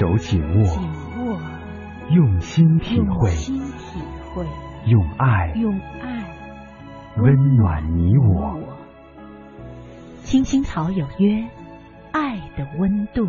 用手紧握，紧握，用心体会，用心体会，用爱用爱温暖你我。青青草有约，爱的温度。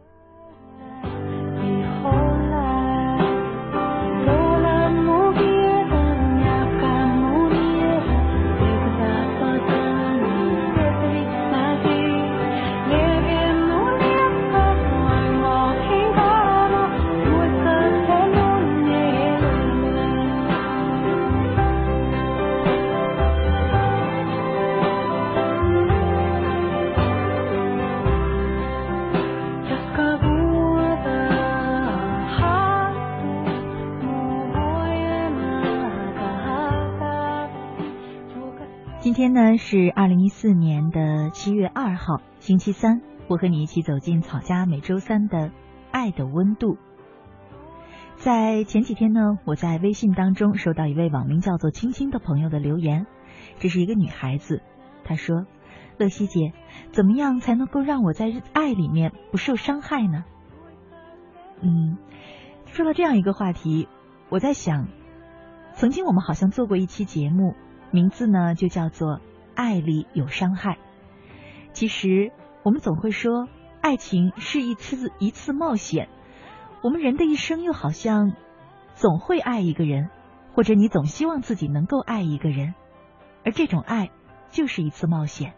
七月二号，星期三。我和你一起走进草家每周三的爱的温度。在前几天呢，我在微信当中收到一位网名叫做“青青”的朋友的留言，这是一个女孩子，她说：“乐西姐，怎么样才能够让我在爱里面不受伤害呢？”嗯，说到这样一个话题，我在想，曾经我们好像做过一期节目。名字呢，就叫做“爱里有伤害”。其实，我们总会说，爱情是一次一次冒险。我们人的一生，又好像总会爱一个人，或者你总希望自己能够爱一个人。而这种爱，就是一次冒险。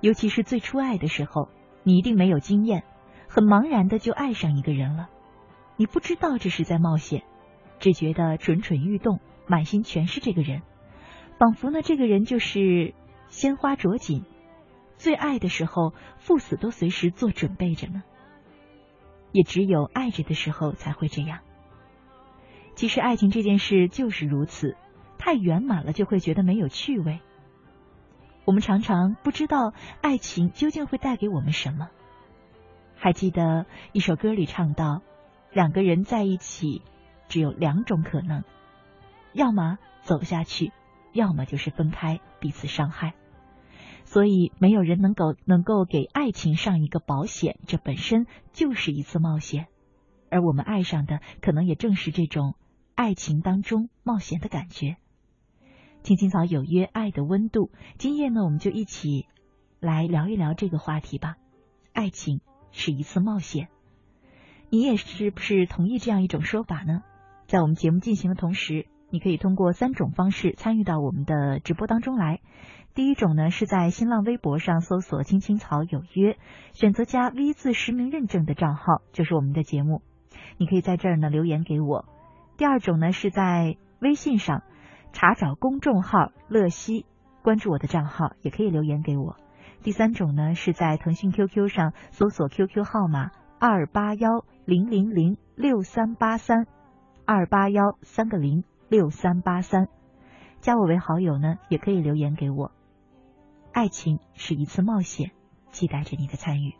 尤其是最初爱的时候，你一定没有经验，很茫然的就爱上一个人了。你不知道这是在冒险，只觉得蠢蠢欲动，满心全是这个人。仿佛呢，这个人就是鲜花着锦，最爱的时候，赴死都随时做准备着呢。也只有爱着的时候才会这样。其实爱情这件事就是如此，太圆满了就会觉得没有趣味。我们常常不知道爱情究竟会带给我们什么。还记得一首歌里唱到，两个人在一起只有两种可能，要么走下去。要么就是分开，彼此伤害，所以没有人能够能够给爱情上一个保险，这本身就是一次冒险，而我们爱上的可能也正是这种爱情当中冒险的感觉。青青草有约，爱的温度，今夜呢，我们就一起来聊一聊这个话题吧。爱情是一次冒险，你也是不是同意这样一种说法呢？在我们节目进行的同时。你可以通过三种方式参与到我们的直播当中来。第一种呢，是在新浪微博上搜索“青青草有约”，选择加 V 字实名认证的账号，就是我们的节目。你可以在这儿呢留言给我。第二种呢，是在微信上查找公众号“乐西”，关注我的账号，也可以留言给我。第三种呢，是在腾讯 QQ 上搜索 QQ 号码二八幺零零零六三八三二八幺三个零。六三八三，加我为好友呢，也可以留言给我。爱情是一次冒险，期待着你的参与。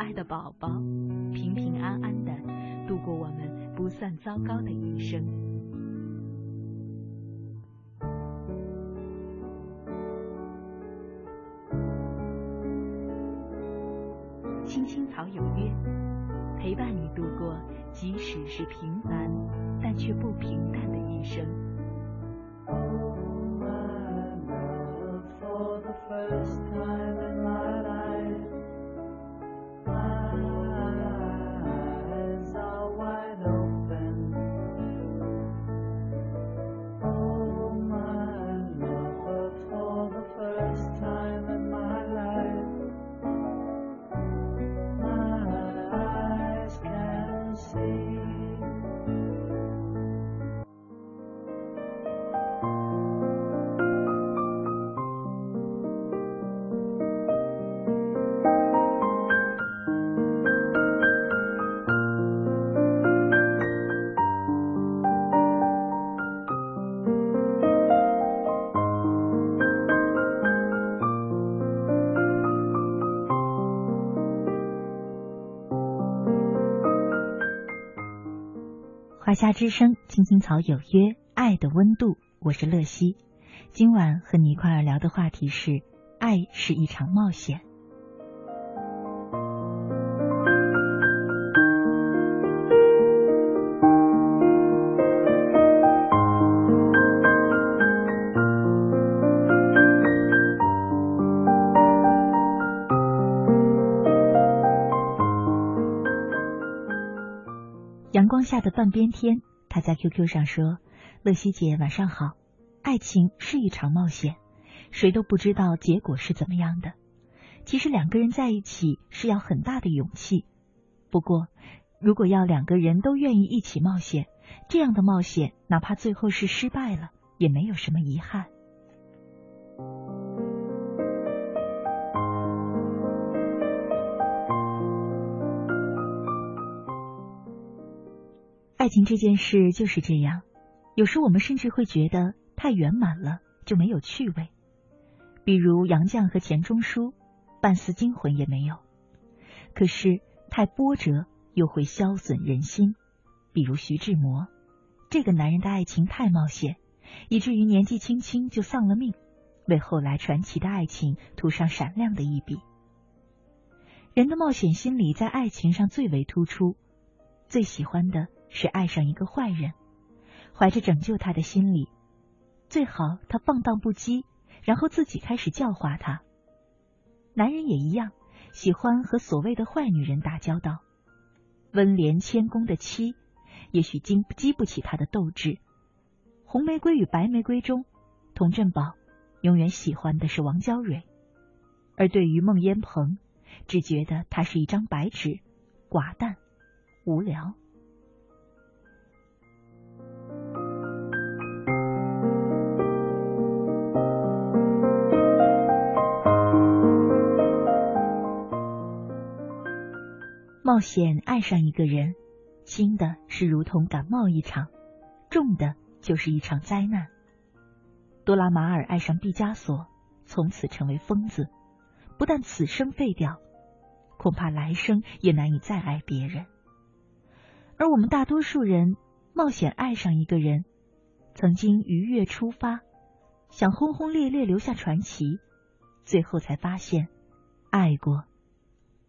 爱的宝宝，平平安安的度过我们不算糟糕的一生。青青草有约，陪伴你度过即使是平凡但却不平淡的一生。for the first。家之声，青青草有约，爱的温度，我是乐西。今晚和你一块儿聊的话题是：爱是一场冒险。的半边天，他在 QQ 上说：“乐西姐，晚上好。爱情是一场冒险，谁都不知道结果是怎么样的。其实两个人在一起是要很大的勇气。不过，如果要两个人都愿意一起冒险，这样的冒险，哪怕最后是失败了，也没有什么遗憾。”爱情这件事就是这样，有时我们甚至会觉得太圆满了就没有趣味，比如杨绛和钱钟书，半丝惊魂也没有；可是太波折又会消损人心，比如徐志摩，这个男人的爱情太冒险，以至于年纪轻轻就丧了命，为后来传奇的爱情涂上闪亮的一笔。人的冒险心理在爱情上最为突出，最喜欢的。是爱上一个坏人，怀着拯救他的心理，最好他放荡不羁，然后自己开始教化他。男人也一样，喜欢和所谓的坏女人打交道。温廉谦恭的妻，也许经激不起他的斗志。红玫瑰与白玫瑰中，童振宝永远喜欢的是王娇蕊，而对于孟烟鹏，只觉得他是一张白纸，寡淡无聊。冒险爱上一个人，轻的是如同感冒一场，重的就是一场灾难。多拉马尔爱上毕加索，从此成为疯子，不但此生废掉，恐怕来生也难以再爱别人。而我们大多数人冒险爱上一个人，曾经愉悦出发，想轰轰烈烈留下传奇，最后才发现，爱过，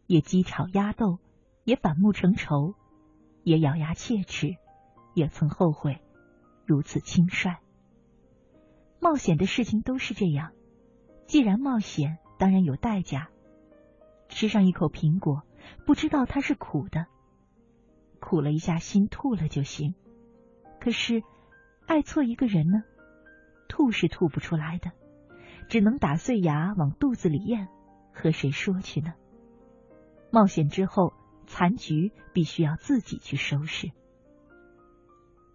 也鸡吵鸭斗。也反目成仇，也咬牙切齿，也曾后悔如此轻率。冒险的事情都是这样，既然冒险，当然有代价。吃上一口苹果，不知道它是苦的，苦了一下心，吐了就行。可是爱错一个人呢，吐是吐不出来的，只能打碎牙往肚子里咽，和谁说去呢？冒险之后。残局必须要自己去收拾。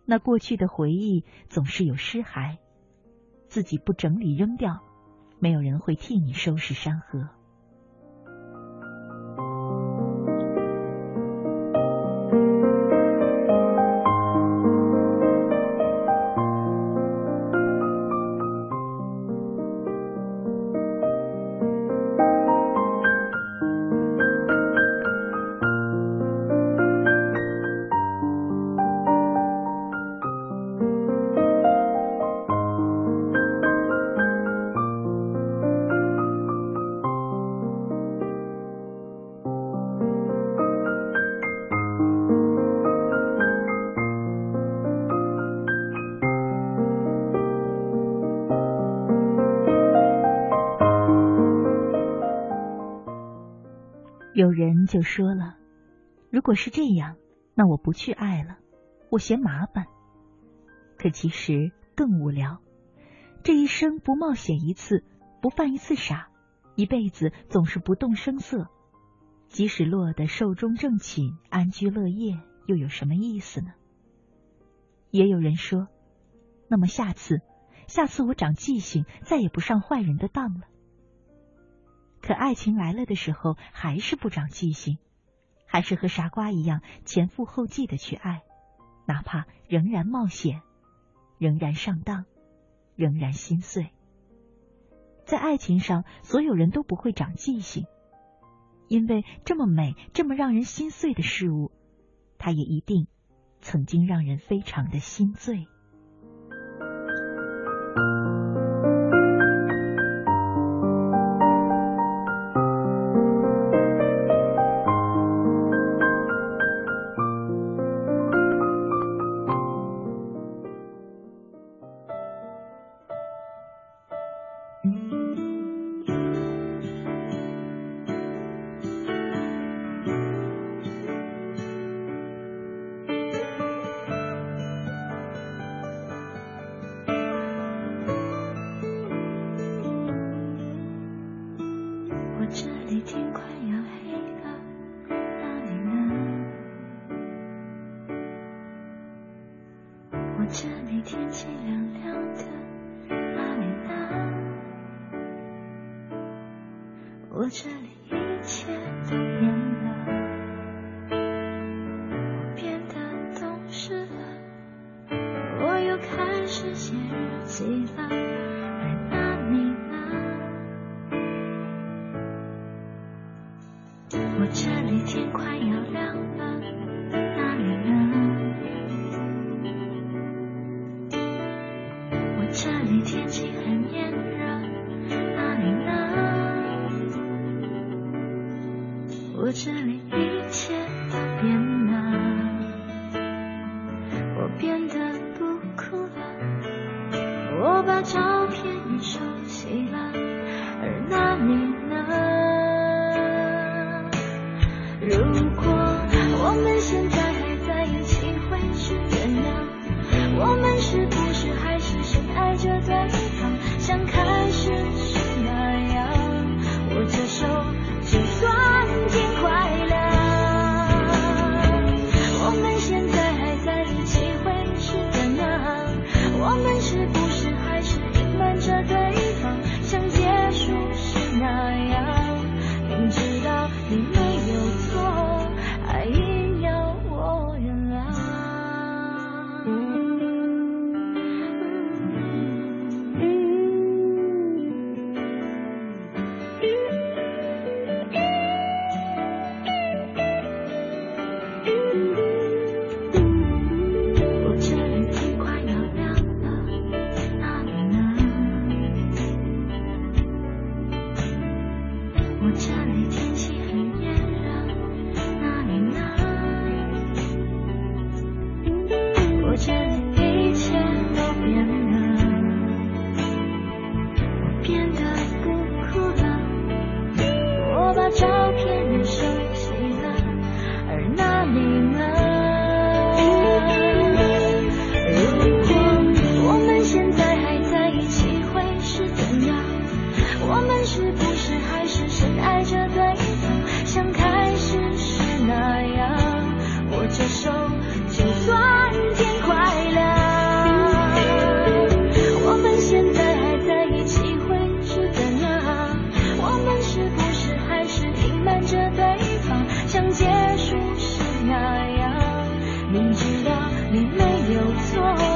那过去的回忆总是有尸骸，自己不整理扔掉，没有人会替你收拾山河。就说了：“如果是这样，那我不去爱了，我嫌麻烦。”可其实更无聊。这一生不冒险一次，不犯一次傻，一辈子总是不动声色，即使落得寿终正寝、安居乐业，又有什么意思呢？也有人说：“那么下次，下次我长记性，再也不上坏人的当了。”可爱情来了的时候还是不长记性还是和傻瓜一样前赴后继的去爱哪怕仍然冒险仍然上当仍然心碎。在爱情上所有人都不会长记性因为这么美这么让人心碎的事物它也一定曾经让人非常的心醉你没有错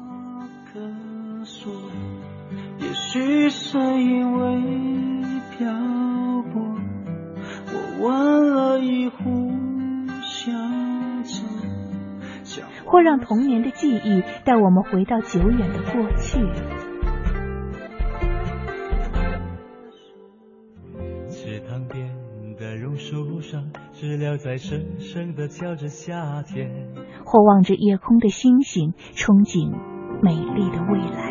也许是因为漂泊，我问了一壶香酒，或让童年的记忆带我们回到久远的过去。池塘边的榕树上，知了在声声的叫着夏天。或望着夜空的星星，憧憬美丽的未来。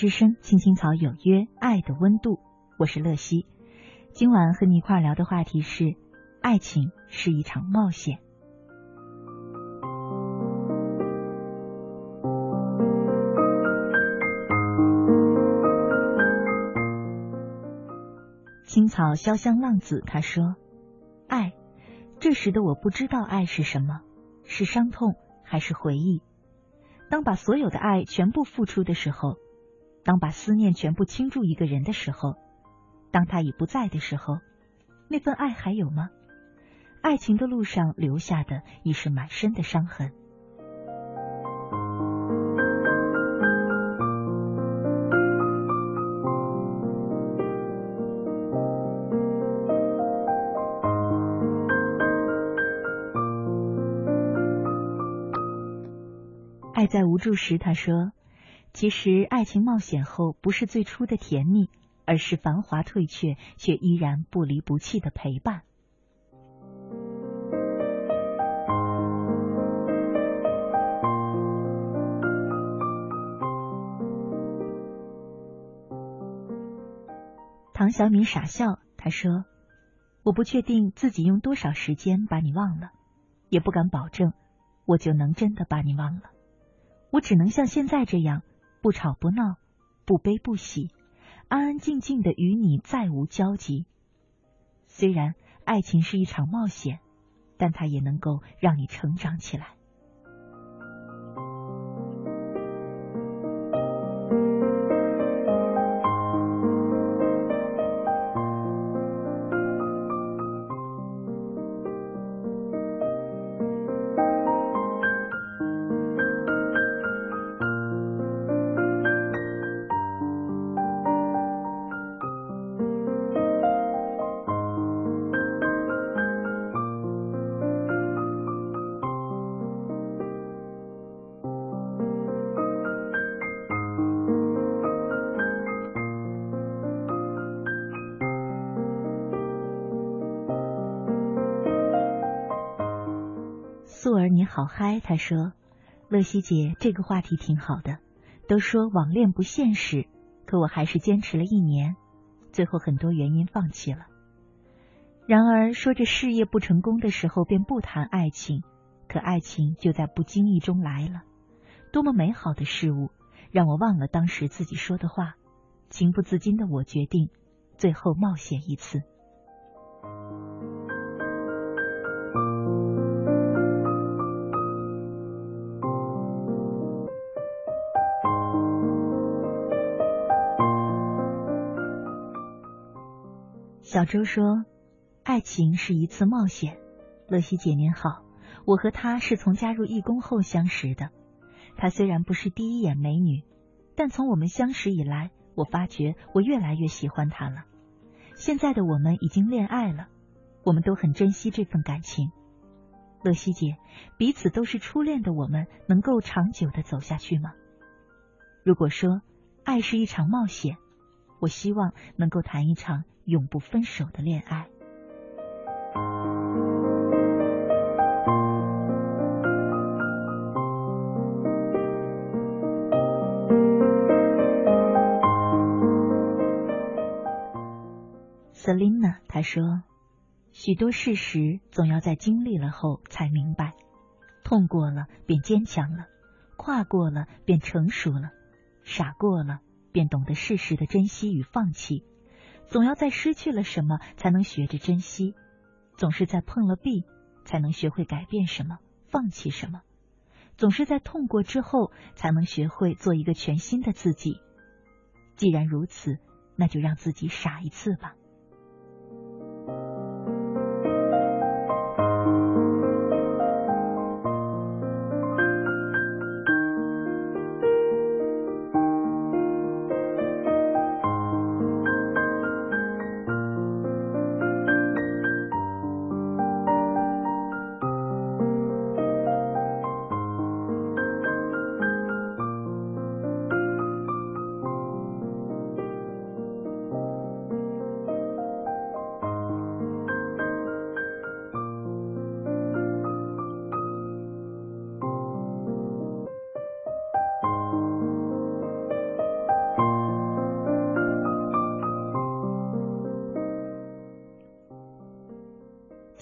之声，青青草有约，爱的温度，我是乐西。今晚和你一块聊的话题是：爱情是一场冒险。青草潇湘浪子他说：“爱，这时的我不知道爱是什么，是伤痛还是回忆。当把所有的爱全部付出的时候。”当把思念全部倾注一个人的时候，当他已不在的时候，那份爱还有吗？爱情的路上留下的已是满身的伤痕。爱在无助时，他说。其实，爱情冒险后不是最初的甜蜜，而是繁华退却却依然不离不弃的陪伴。唐小敏傻笑，他说：“我不确定自己用多少时间把你忘了，也不敢保证我就能真的把你忘了。我只能像现在这样。”不吵不闹，不悲不喜，安安静静的与你再无交集。虽然爱情是一场冒险，但它也能够让你成长起来。好嗨，他说：“乐西姐，这个话题挺好的。都说网恋不现实，可我还是坚持了一年，最后很多原因放弃了。然而说着事业不成功的时候便不谈爱情，可爱情就在不经意中来了。多么美好的事物，让我忘了当时自己说的话。情不自禁的我决定，最后冒险一次。”小周说：“爱情是一次冒险。”乐西姐您好，我和她是从加入义工后相识的。她虽然不是第一眼美女，但从我们相识以来，我发觉我越来越喜欢她了。现在的我们已经恋爱了，我们都很珍惜这份感情。乐西姐，彼此都是初恋的我们，能够长久的走下去吗？如果说爱是一场冒险，我希望能够谈一场永不分手的恋爱。Selina 她说：“许多事实总要在经历了后才明白，痛过了便坚强了，跨过了便成熟了，傻过了便懂得适时的珍惜与放弃。总要在失去了什么才能学着珍惜，总是在碰了壁才能学会改变什么，放弃什么。总是在痛过之后才能学会做一个全新的自己。既然如此，那就让自己傻一次吧。”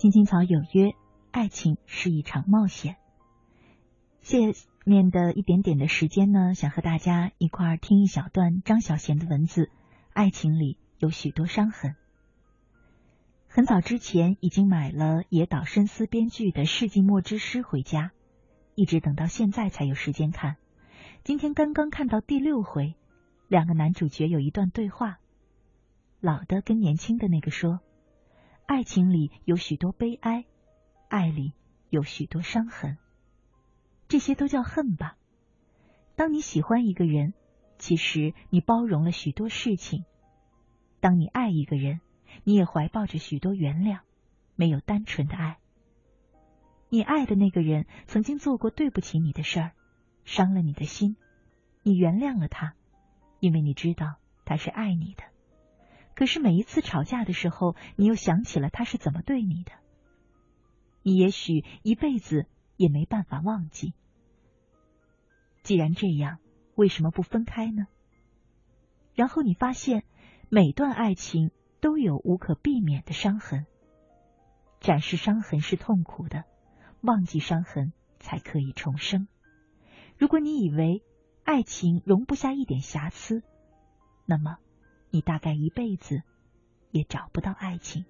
青青草有约，爱情是一场冒险。下面的一点点的时间呢，想和大家一块儿听一小段张小娴的文字。爱情里有许多伤痕。很早之前已经买了野岛伸司编剧的《世纪末之诗》回家，一直等到现在才有时间看。今天刚刚看到第六回，两个男主角有一段对话，老的跟年轻的那个说。爱情里有许多悲哀，爱里有许多伤痕，这些都叫恨吧。当你喜欢一个人，其实你包容了许多事情；当你爱一个人，你也怀抱着许多原谅，没有单纯的爱。你爱的那个人曾经做过对不起你的事儿，伤了你的心，你原谅了他，因为你知道他是爱你的。可是每一次吵架的时候，你又想起了他是怎么对你的，你也许一辈子也没办法忘记。既然这样，为什么不分开呢？然后你发现，每段爱情都有无可避免的伤痕。展示伤痕是痛苦的，忘记伤痕才可以重生。如果你以为爱情容不下一点瑕疵，那么。你大概一辈子也找不到爱情。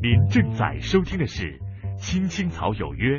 您正在收听的是《青青草有约》。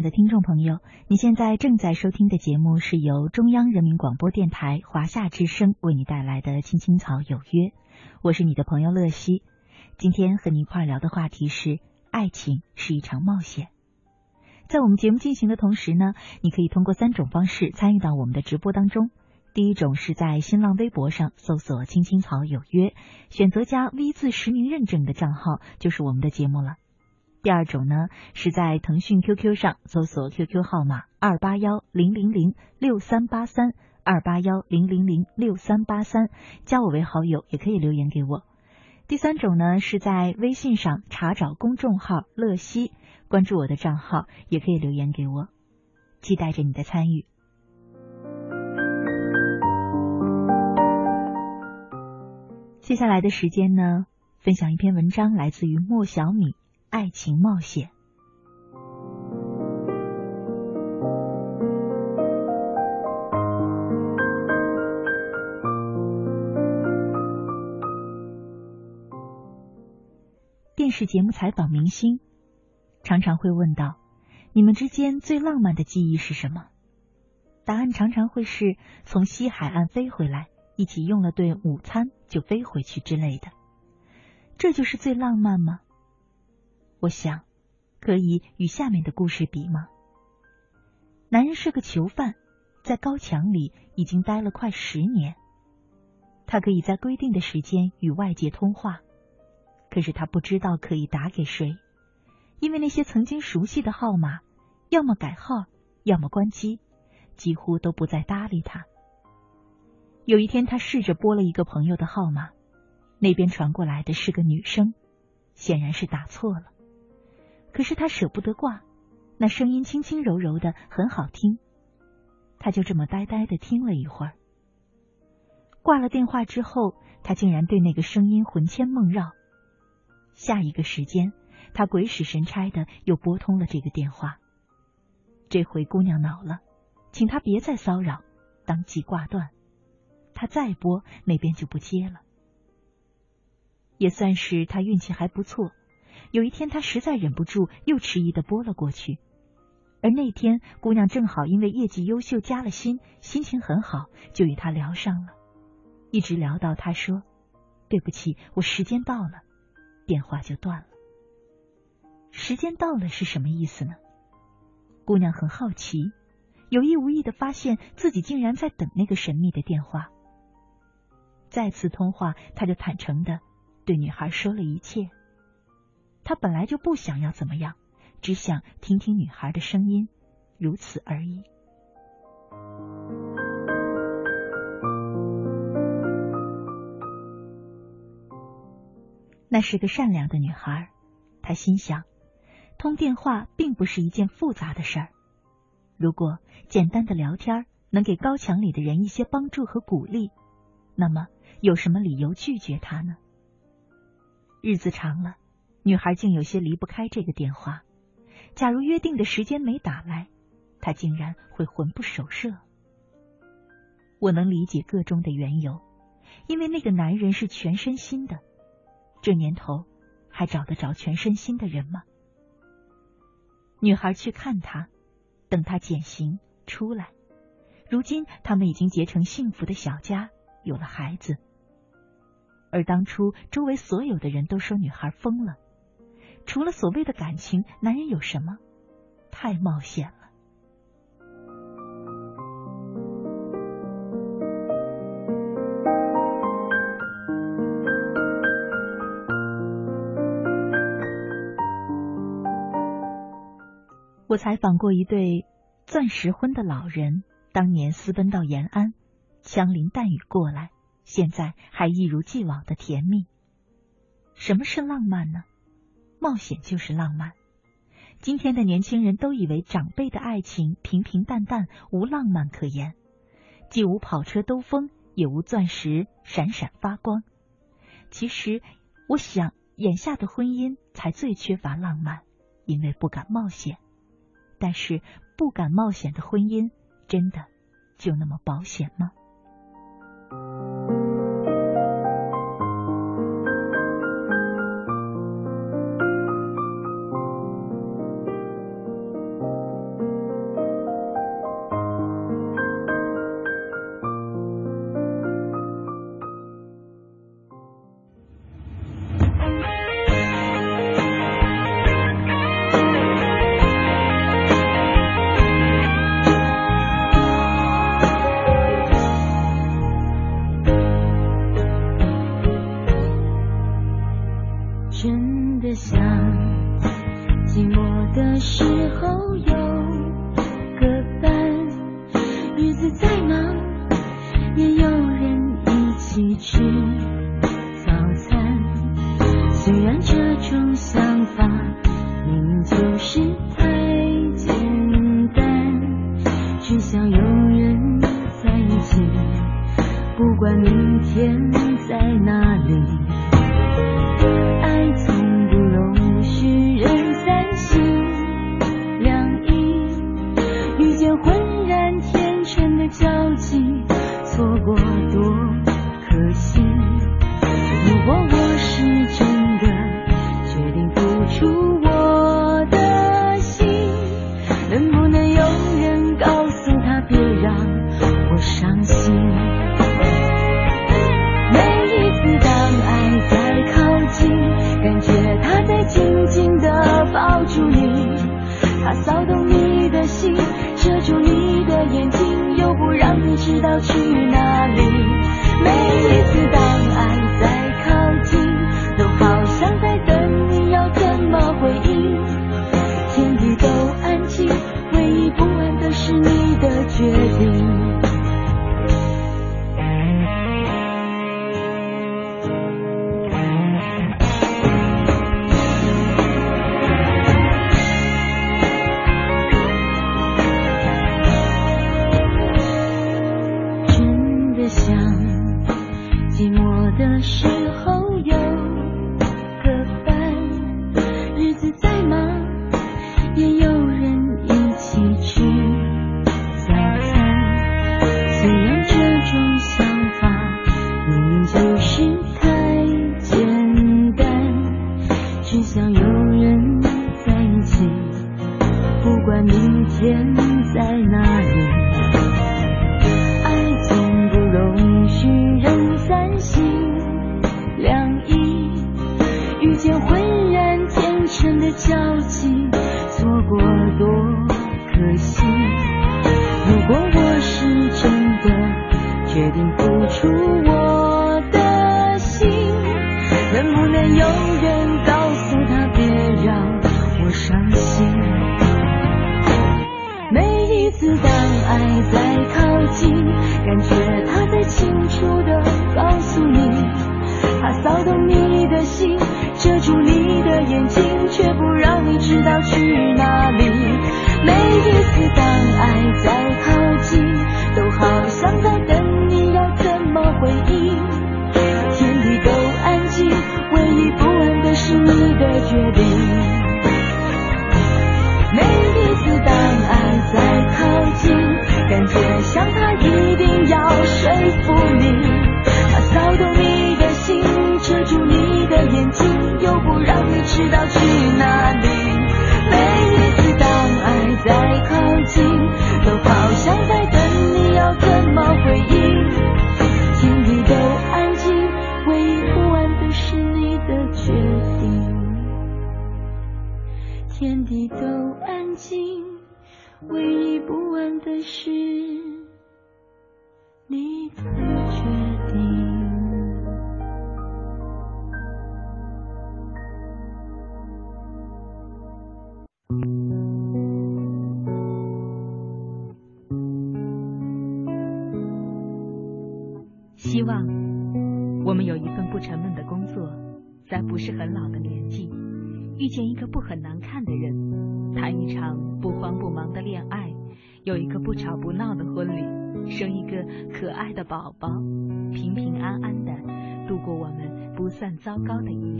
的听众朋友，你现在正在收听的节目是由中央人民广播电台华夏之声为你带来的《青青草有约》，我是你的朋友乐西。今天和你一块聊的话题是：爱情是一场冒险。在我们节目进行的同时呢，你可以通过三种方式参与到我们的直播当中。第一种是在新浪微博上搜索“青青草有约”，选择加 V 字实名认证的账号就是我们的节目了。第二种呢，是在腾讯 QQ 上搜索 QQ 号码二八幺零零零六三八三二八幺零零零六三八三，加我为好友，也可以留言给我。第三种呢，是在微信上查找公众号“乐西”，关注我的账号，也可以留言给我，期待着你的参与。接下来的时间呢，分享一篇文章，来自于莫小米。爱情冒险。电视节目采访明星，常常会问到：你们之间最浪漫的记忆是什么？答案常常会是从西海岸飞回来，一起用了顿午餐就飞回去之类的。这就是最浪漫吗？我想，可以与下面的故事比吗？男人是个囚犯，在高墙里已经待了快十年。他可以在规定的时间与外界通话，可是他不知道可以打给谁，因为那些曾经熟悉的号码，要么改号，要么关机，几乎都不再搭理他。有一天，他试着拨了一个朋友的号码，那边传过来的是个女生，显然是打错了。可是他舍不得挂，那声音轻轻柔柔的，很好听。他就这么呆呆的听了一会儿。挂了电话之后，他竟然对那个声音魂牵梦绕。下一个时间，他鬼使神差的又拨通了这个电话。这回姑娘恼了，请他别再骚扰，当即挂断。他再拨，那边就不接了。也算是他运气还不错。有一天，他实在忍不住，又迟疑的拨了过去。而那天，姑娘正好因为业绩优秀加了薪，心情很好，就与他聊上了，一直聊到他说：“对不起，我时间到了。”电话就断了。时间到了是什么意思呢？姑娘很好奇，有意无意的发现自己竟然在等那个神秘的电话。再次通话，他就坦诚的对女孩说了一切。他本来就不想要怎么样，只想听听女孩的声音，如此而已。那是个善良的女孩，他心想，通电话并不是一件复杂的事儿。如果简单的聊天能给高墙里的人一些帮助和鼓励，那么有什么理由拒绝他呢？日子长了。女孩竟有些离不开这个电话。假如约定的时间没打来，她竟然会魂不守舍。我能理解个中的缘由，因为那个男人是全身心的。这年头，还找得着全身心的人吗？女孩去看他，等他减刑出来。如今，他们已经结成幸福的小家，有了孩子。而当初，周围所有的人都说女孩疯了。除了所谓的感情，男人有什么？太冒险了。我采访过一对钻石婚的老人，当年私奔到延安，枪林弹雨过来，现在还一如既往的甜蜜。什么是浪漫呢？冒险就是浪漫。今天的年轻人都以为长辈的爱情平平淡淡，无浪漫可言，既无跑车兜风，也无钻石闪闪发光。其实，我想眼下的婚姻才最缺乏浪漫，因为不敢冒险。但是，不敢冒险的婚姻，真的就那么保险吗？他骚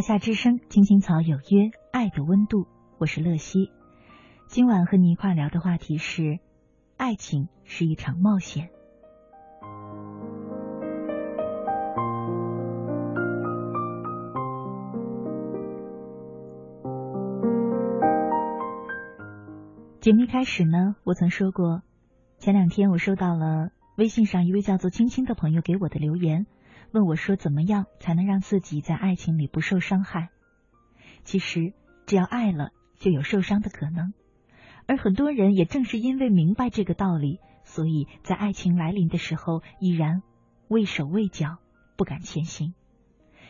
华夏之声，青青草有约，爱的温度，我是乐西。今晚和你一块聊的话题是：爱情是一场冒险。节目一开始呢，我曾说过，前两天我收到了微信上一位叫做青青的朋友给我的留言，问我说怎么样才能让自己在爱情里不受伤害？其实只要爱了，就有受伤的可能。而很多人也正是因为明白这个道理，所以在爱情来临的时候依然畏手畏脚，不敢前行。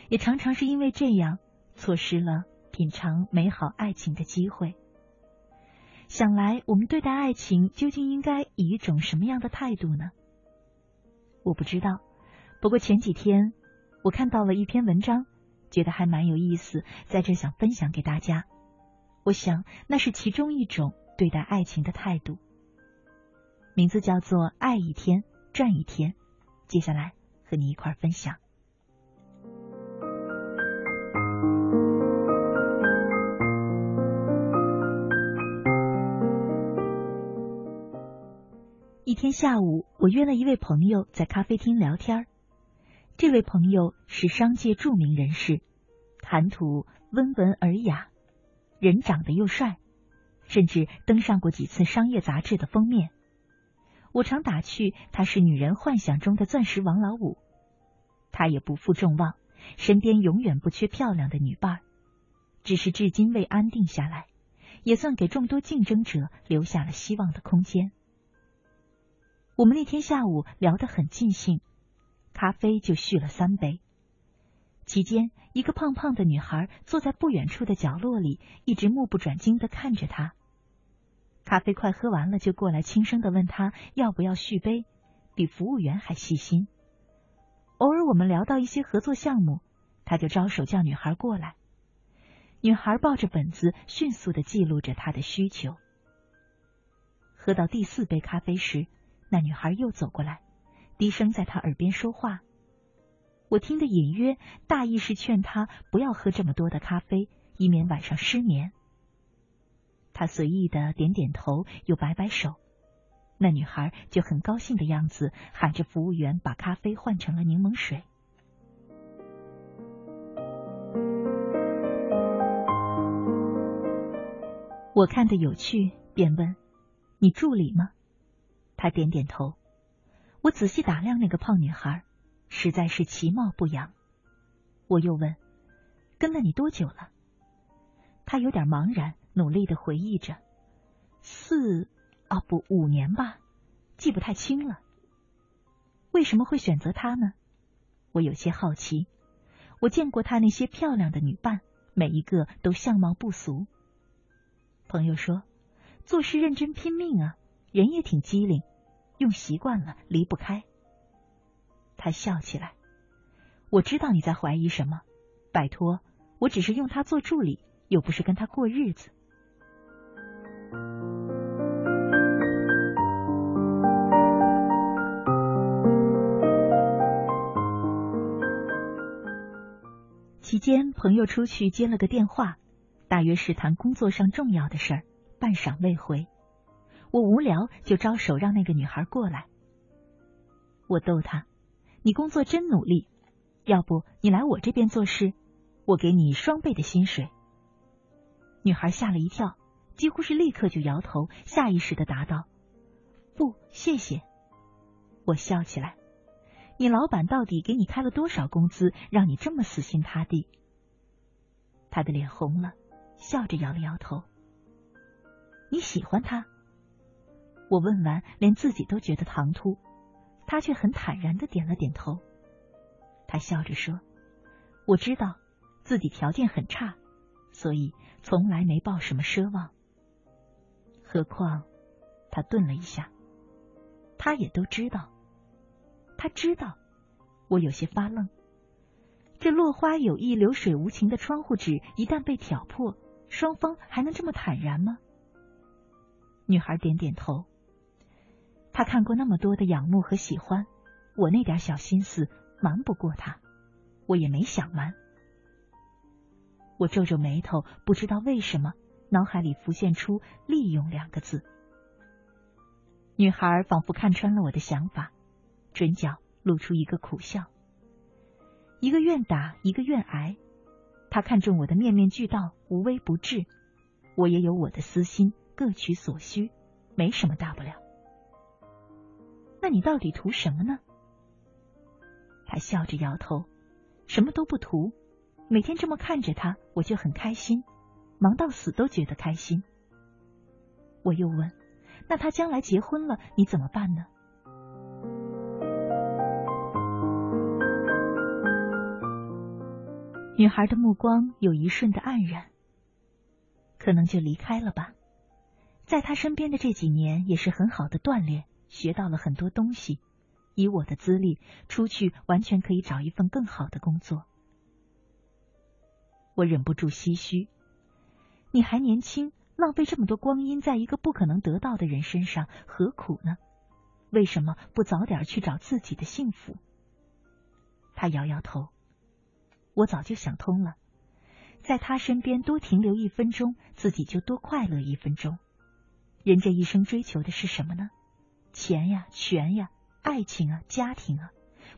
也常常是因为这样，错失了品尝美好爱情的机会。想来，我们对待爱情究竟应该以一种什么样的态度呢？我不知道。不过前几天我看到了一篇文章，觉得还蛮有意思，在这想分享给大家。我想那是其中一种对待爱情的态度，名字叫做“爱一天赚一天”。接下来和你一块儿分享。一天下午，我约了一位朋友在咖啡厅聊天儿。这位朋友是商界著名人士，谈吐温文尔雅，人长得又帅，甚至登上过几次商业杂志的封面。我常打趣他是女人幻想中的钻石王老五。他也不负众望，身边永远不缺漂亮的女伴儿，只是至今未安定下来，也算给众多竞争者留下了希望的空间。我们那天下午聊得很尽兴。咖啡就续了三杯。期间，一个胖胖的女孩坐在不远处的角落里，一直目不转睛的看着他。咖啡快喝完了，就过来轻声的问他要不要续杯，比服务员还细心。偶尔我们聊到一些合作项目，他就招手叫女孩过来。女孩抱着本子，迅速的记录着他的需求。喝到第四杯咖啡时，那女孩又走过来。低声在他耳边说话，我听得隐约，大意是劝他不要喝这么多的咖啡，以免晚上失眠。他随意的点点头，又摆摆手。那女孩就很高兴的样子，喊着服务员把咖啡换成了柠檬水。我看得有趣，便问：“你助理吗？”他点点头。我仔细打量那个胖女孩，实在是其貌不扬。我又问：“跟了你多久了？”她有点茫然，努力的回忆着：“四啊，不，五年吧，记不太清了。”为什么会选择他呢？我有些好奇。我见过他那些漂亮的女伴，每一个都相貌不俗。朋友说，做事认真拼命啊，人也挺机灵，用习惯了离不开。他笑起来，我知道你在怀疑什么。拜托，我只是用他做助理，又不是跟他过日子。期间，朋友出去接了个电话。大约是谈工作上重要的事儿，半晌未回。我无聊，就招手让那个女孩过来。我逗她：“你工作真努力，要不你来我这边做事，我给你双倍的薪水。”女孩吓了一跳，几乎是立刻就摇头，下意识的答道：“不，谢谢。”我笑起来：“你老板到底给你开了多少工资，让你这么死心塌地？”她的脸红了。笑着摇了摇头。你喜欢他？我问完，连自己都觉得唐突，他却很坦然的点了点头。他笑着说：“我知道自己条件很差，所以从来没抱什么奢望。何况……”他顿了一下，他也都知道。他知道，我有些发愣。这落花有意、流水无情的窗户纸，一旦被挑破。双方还能这么坦然吗？女孩点点头。他看过那么多的仰慕和喜欢，我那点小心思瞒不过他，我也没想瞒。我皱皱眉头，不知道为什么，脑海里浮现出“利用”两个字。女孩仿佛看穿了我的想法，唇角露出一个苦笑。一个愿打，一个愿挨。他看中我的面面俱到，无微不至，我也有我的私心，各取所需，没什么大不了。那你到底图什么呢？他笑着摇头，什么都不图，每天这么看着他，我就很开心，忙到死都觉得开心。我又问，那他将来结婚了，你怎么办呢？女孩的目光有一瞬的黯然，可能就离开了吧。在他身边的这几年也是很好的锻炼，学到了很多东西。以我的资历，出去完全可以找一份更好的工作。我忍不住唏嘘：你还年轻，浪费这么多光阴在一个不可能得到的人身上，何苦呢？为什么不早点去找自己的幸福？他摇摇头。我早就想通了，在他身边多停留一分钟，自己就多快乐一分钟。人这一生追求的是什么呢？钱呀，权呀，爱情啊，家庭啊，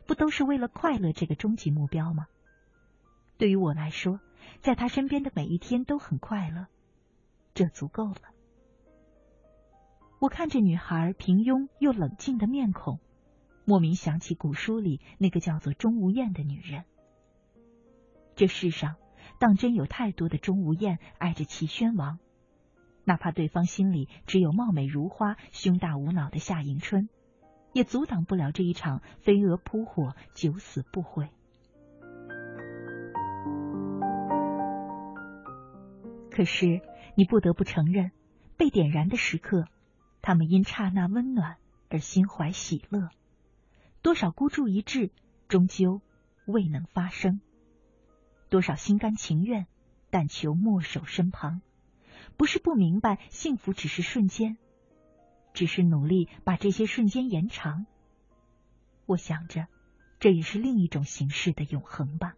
不都是为了快乐这个终极目标吗？对于我来说，在他身边的每一天都很快乐，这足够了。我看着女孩平庸又冷静的面孔，莫名想起古书里那个叫做钟无艳的女人。这世上，当真有太多的钟无艳爱着齐宣王，哪怕对方心里只有貌美如花、胸大无脑的夏迎春，也阻挡不了这一场飞蛾扑火、九死不悔。可是，你不得不承认，被点燃的时刻，他们因刹那温暖而心怀喜乐；多少孤注一掷，终究未能发生。多少心甘情愿，但求莫守身旁。不是不明白，幸福只是瞬间，只是努力把这些瞬间延长。我想着，这也是另一种形式的永恒吧。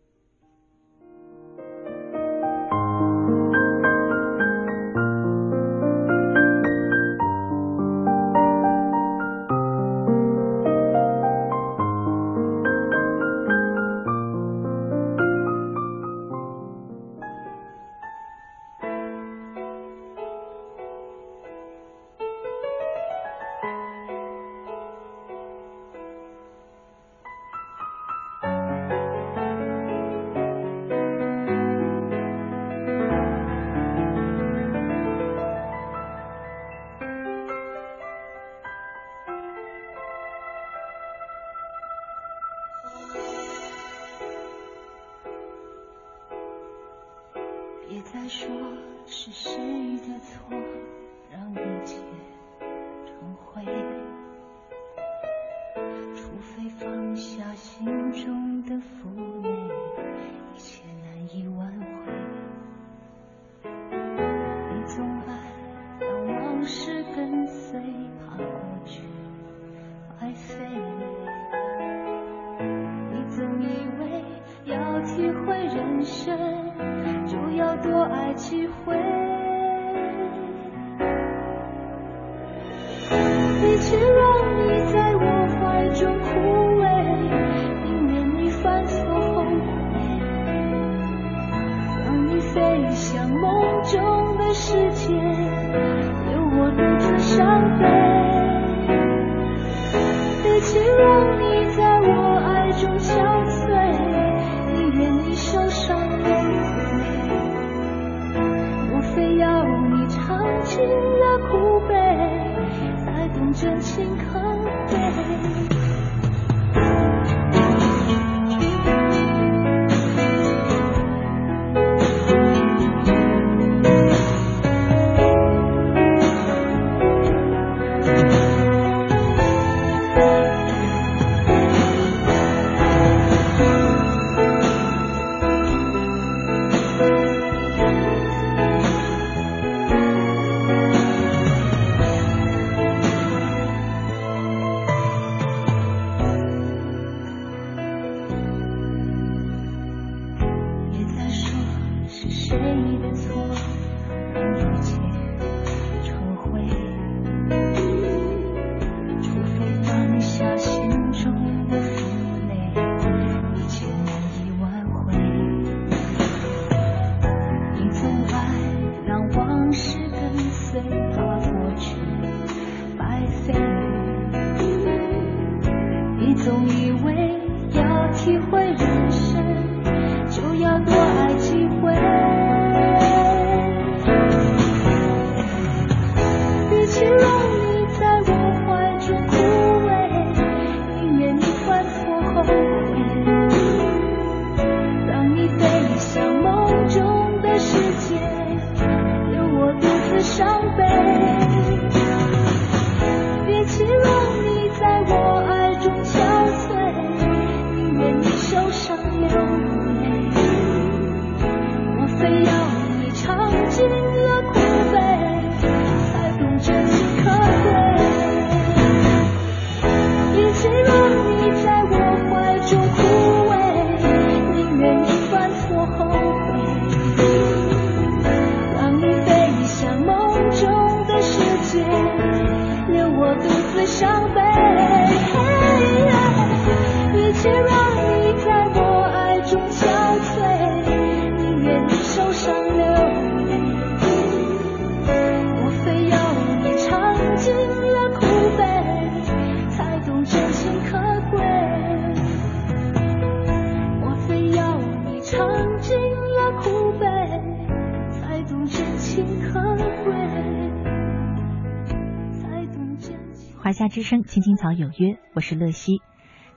之声，青青草有约，我是乐西。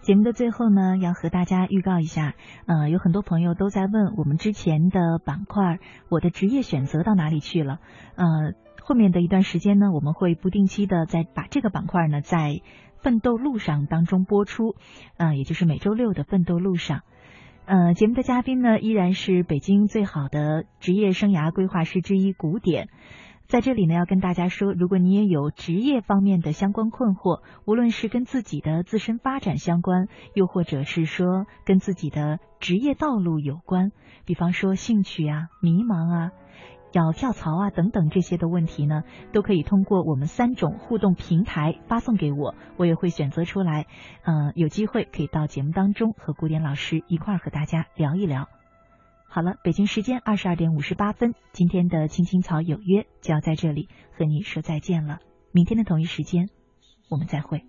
节目的最后呢，要和大家预告一下，呃，有很多朋友都在问我们之前的板块，我的职业选择到哪里去了？呃，后面的一段时间呢，我们会不定期的再把这个板块呢，在奋斗路上当中播出，呃，也就是每周六的奋斗路上。呃，节目的嘉宾呢，依然是北京最好的职业生涯规划师之一古典。在这里呢，要跟大家说，如果你也有职业方面的相关困惑，无论是跟自己的自身发展相关，又或者是说跟自己的职业道路有关，比方说兴趣啊、迷茫啊、要跳槽啊等等这些的问题呢，都可以通过我们三种互动平台发送给我，我也会选择出来，嗯、有机会可以到节目当中和古典老师一块儿和大家聊一聊。好了，北京时间二十二点五十八分，今天的青青草有约就要在这里和你说再见了。明天的同一时间，我们再会。